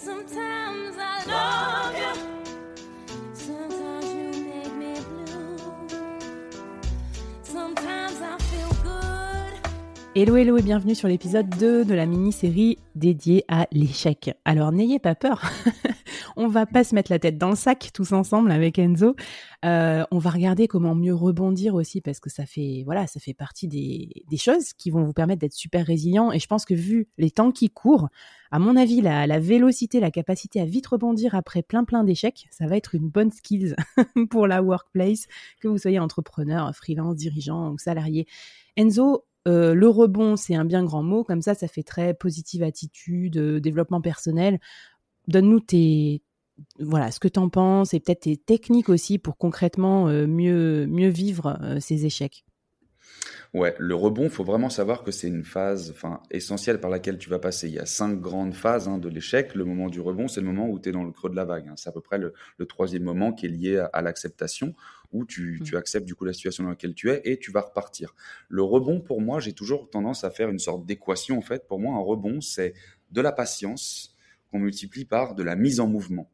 Sometimes I know. Hello hello et bienvenue sur l'épisode 2 de la mini-série dédiée à l'échec. Alors n'ayez pas peur, on va pas se mettre la tête dans le sac tous ensemble avec Enzo. Euh, on va regarder comment mieux rebondir aussi parce que ça fait voilà ça fait partie des, choses qui vont vous permettre d'être super résilient. Et je pense que vu les temps qui courent, à mon avis la, la vélocité, la capacité à vite rebondir après plein plein d'échecs, ça va être une bonne skills pour la workplace, que vous soyez entrepreneur, freelance, dirigeant ou salarié. Enzo, euh, le rebond, c'est un bien grand mot, comme ça, ça fait très positive attitude, euh, développement personnel. Donne-nous tes, voilà, ce que tu en penses et peut-être tes techniques aussi pour concrètement euh, mieux, mieux vivre ces échecs. Ouais, le rebond, il faut vraiment savoir que c'est une phase enfin, essentielle par laquelle tu vas passer. Il y a cinq grandes phases hein, de l'échec. Le moment du rebond, c'est le moment où tu es dans le creux de la vague. Hein. C'est à peu près le, troisième moment qui est lié à, l'acceptation, où tu, mmh. tu, acceptes du coup la situation dans laquelle tu es et tu vas repartir. Le rebond, pour moi, j'ai toujours tendance à faire une sorte d'équation. En fait, pour moi, un rebond, c'est de la patience qu'on multiplie par de la mise en mouvement.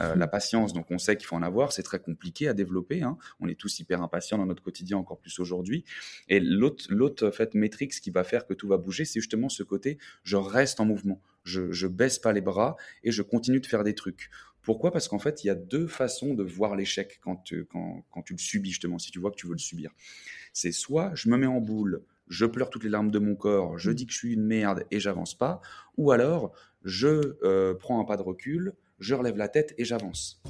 Euh, la patience, donc on sait qu'il faut en avoir, c'est très compliqué à développer. Hein. On est tous hyper impatients dans notre quotidien, encore plus aujourd'hui. Et l'autre, l'autre fait métrique, ce qui va faire que tout va bouger, c'est justement ce côté, je reste en mouvement, je, je baisse pas les bras et je continue de faire des trucs. Pourquoi? Parce qu'en fait, il y a deux façons de voir l'échec quand tu, quand, quand tu le subis, justement, si tu vois que tu veux le subir. C'est soit je me mets en boule, je pleure toutes les larmes de mon corps, je dis que je suis une merde et j'avance pas, ou alors je euh, prends un pas de recul, je relève la tête et j'avance.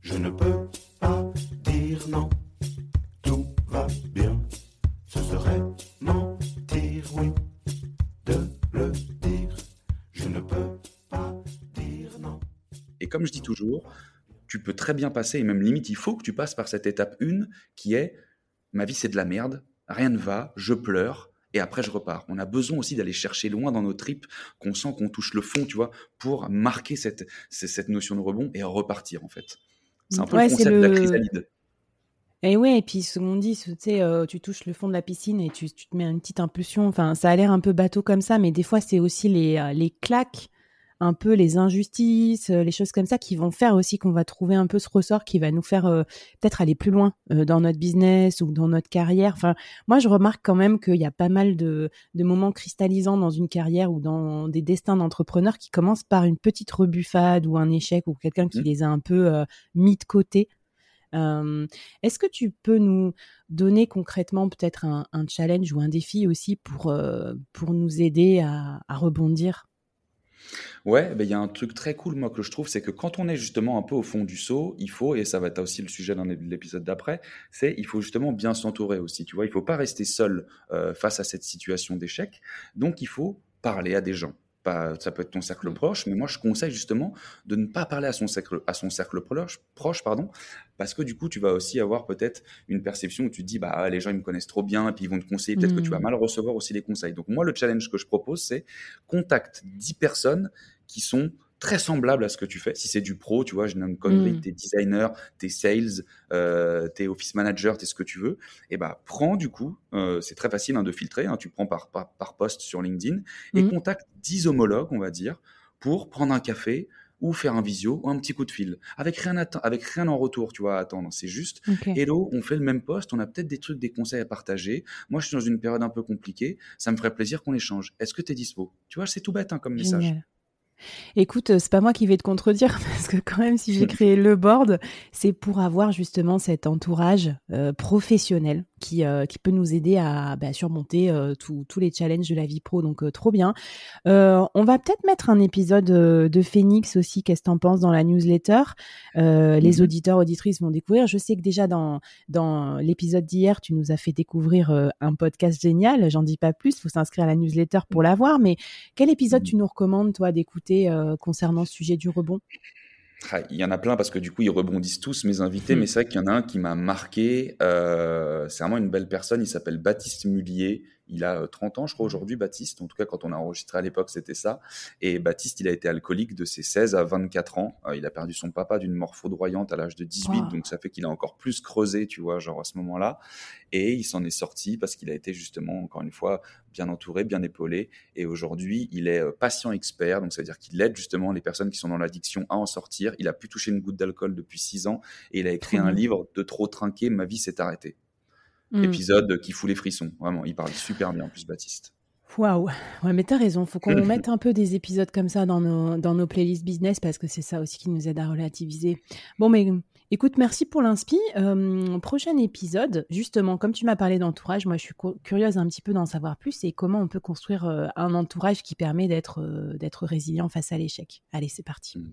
Je ne peux pas dire non, tout va bien. Ce serait mentir, oui, de le dire. Je ne peux pas dire non. Et comme je dis toujours, tu peux très bien passer, et même limite, il faut que tu passes par cette étape 1 qui est ma vie c'est de la merde, rien ne va, je pleure, et après je repars. On a besoin aussi d'aller chercher loin dans nos tripes, qu'on sent qu'on touche le fond, tu vois, pour marquer cette, cette notion de rebond et repartir en fait. C'est un peu le concept de la chrysalide. Et ouais, et puis ce qu'on dit, tu sais, euh, tu touches le fond de la piscine et tu, tu, te mets une petite impulsion. Enfin, ça a l'air un peu bateau comme ça, mais des fois c'est aussi les, euh, les claques un peu les injustices, euh, les choses comme ça qui vont faire aussi qu'on va trouver un peu ce ressort qui va nous faire euh, peut-être aller plus loin euh, dans notre business ou dans notre carrière. Enfin, moi, je remarque quand même qu'il y a pas mal de, de, moments cristallisants dans une carrière ou dans des destins d'entrepreneurs qui commencent par une petite rebuffade ou un échec ou quelqu'un qui mmh. les a un peu mis de côté. Est-ce que tu peux nous donner concrètement peut-être un, un, challenge ou un défi aussi pour, pour nous aider à, à rebondir? Ouais, ben, il y a un truc très cool, moi, que je trouve, c'est que quand on est justement un peu au fond du seau, il faut, et ça va être aussi le sujet dans l'épisode d'après, c'est il faut justement bien s'entourer aussi, tu vois. Il faut pas rester seul euh, face à cette situation d'échec. Donc, il faut parler à des gens ça peut être ton cercle mmh. proche, mais moi je conseille justement de ne pas parler à son cercle, à son cercle proche, proche, pardon, parce que du coup tu vas aussi avoir peut-être une perception où tu te dis bah les gens ils me connaissent trop bien et puis ils vont te conseiller, peut-être que tu vas mmh. mal recevoir aussi les conseils. Donc moi le challenge que je propose c'est contacte 10 personnes qui sont très semblable à ce que tu fais. Si c'est du pro, tu vois, je nomme connerie, mmh. t'es designer, t'es sales, euh, t'es office manager, t'es ce que tu veux, et bah prends du coup, euh, c'est très facile hein, de filtrer, hein, tu prends par, par, par, post sur LinkedIn et mmh. contacte 10 homologues, on va dire, pour prendre un café ou faire un visio ou un petit coup de fil. Avec rien avec rien en retour tu vois à attendre. C'est juste hello on fait le même poste on a peut-être des trucs des conseils à partager. Moi je suis dans une période un peu compliquée ça me ferait plaisir qu'on échange. Est-ce que tu es dispo? Tu vois c'est tout bête hein, comme message Écoute, c'est pas moi qui vais te contredire parce que quand même, si j'ai créé le board, c'est pour avoir justement cet entourage euh, professionnel qui, euh, qui peut nous aider à bah, surmonter euh, tous les challenges de la vie pro. Donc, trop bien. on va peut-être mettre un épisode de Phoenix aussi. Qu'est-ce que t'en penses dans la newsletter? Les mmh auditeurs, auditrices vont découvrir. Je sais que déjà dans, dans l'épisode d'hier, tu nous as fait découvrir un podcast génial. J'en dis pas plus. Il faut s'inscrire à la newsletter pour l'avoir. Mais quel épisode tu nous recommandes, toi, d'écouter? Euh, concernant ce sujet du rebond ah, il y en a plein parce que du coup, ils rebondissent tous, mes invités, hmm. mais c'est vrai qu'il y en a un qui m'a marqué. Euh, c'est vraiment une belle personne, il s'appelle Baptiste Mullier. Il a 30 euh, ans, je crois, aujourd'hui, Baptiste. En tout cas, quand on a enregistré à l'époque, c'était ça. Et Baptiste, il a été alcoolique de ses 16 à 24 ans. Euh, il a perdu son papa d'une mort foudroyante à l'âge de 18. Donc, ça fait qu'il a encore plus creusé, tu vois, genre à ce moment-là. Et il s'en est sorti parce qu'il a été justement, encore une fois, bien entouré, bien épaulé. Et aujourd'hui, il est euh, patient expert. Donc, ça veut dire qu'il aide justement les personnes qui sont dans l'addiction à en sortir. Il a pu toucher une goutte d'alcool depuis 6 ans. Et il a écrit un livre de trop trinquer, ma vie s'est arrêtée. Mm. épisode qui fout les frissons. Vraiment, il parle super bien en plus, Baptiste. Waouh, ouais, mais t'as raison. Faut qu'on mette un peu des épisodes comme ça dans nos, dans nos playlists business parce que c'est ça aussi qui nous aide à relativiser. Bon, mais écoute, merci pour l'inspi. Euh, prochain épisode, justement, comme tu m'as parlé d'entourage, moi je suis curieuse un petit peu d'en savoir plus et comment on peut construire euh, un entourage qui permet d'être euh, d'être résilient face à l'échec. Allez, c'est parti. Mm.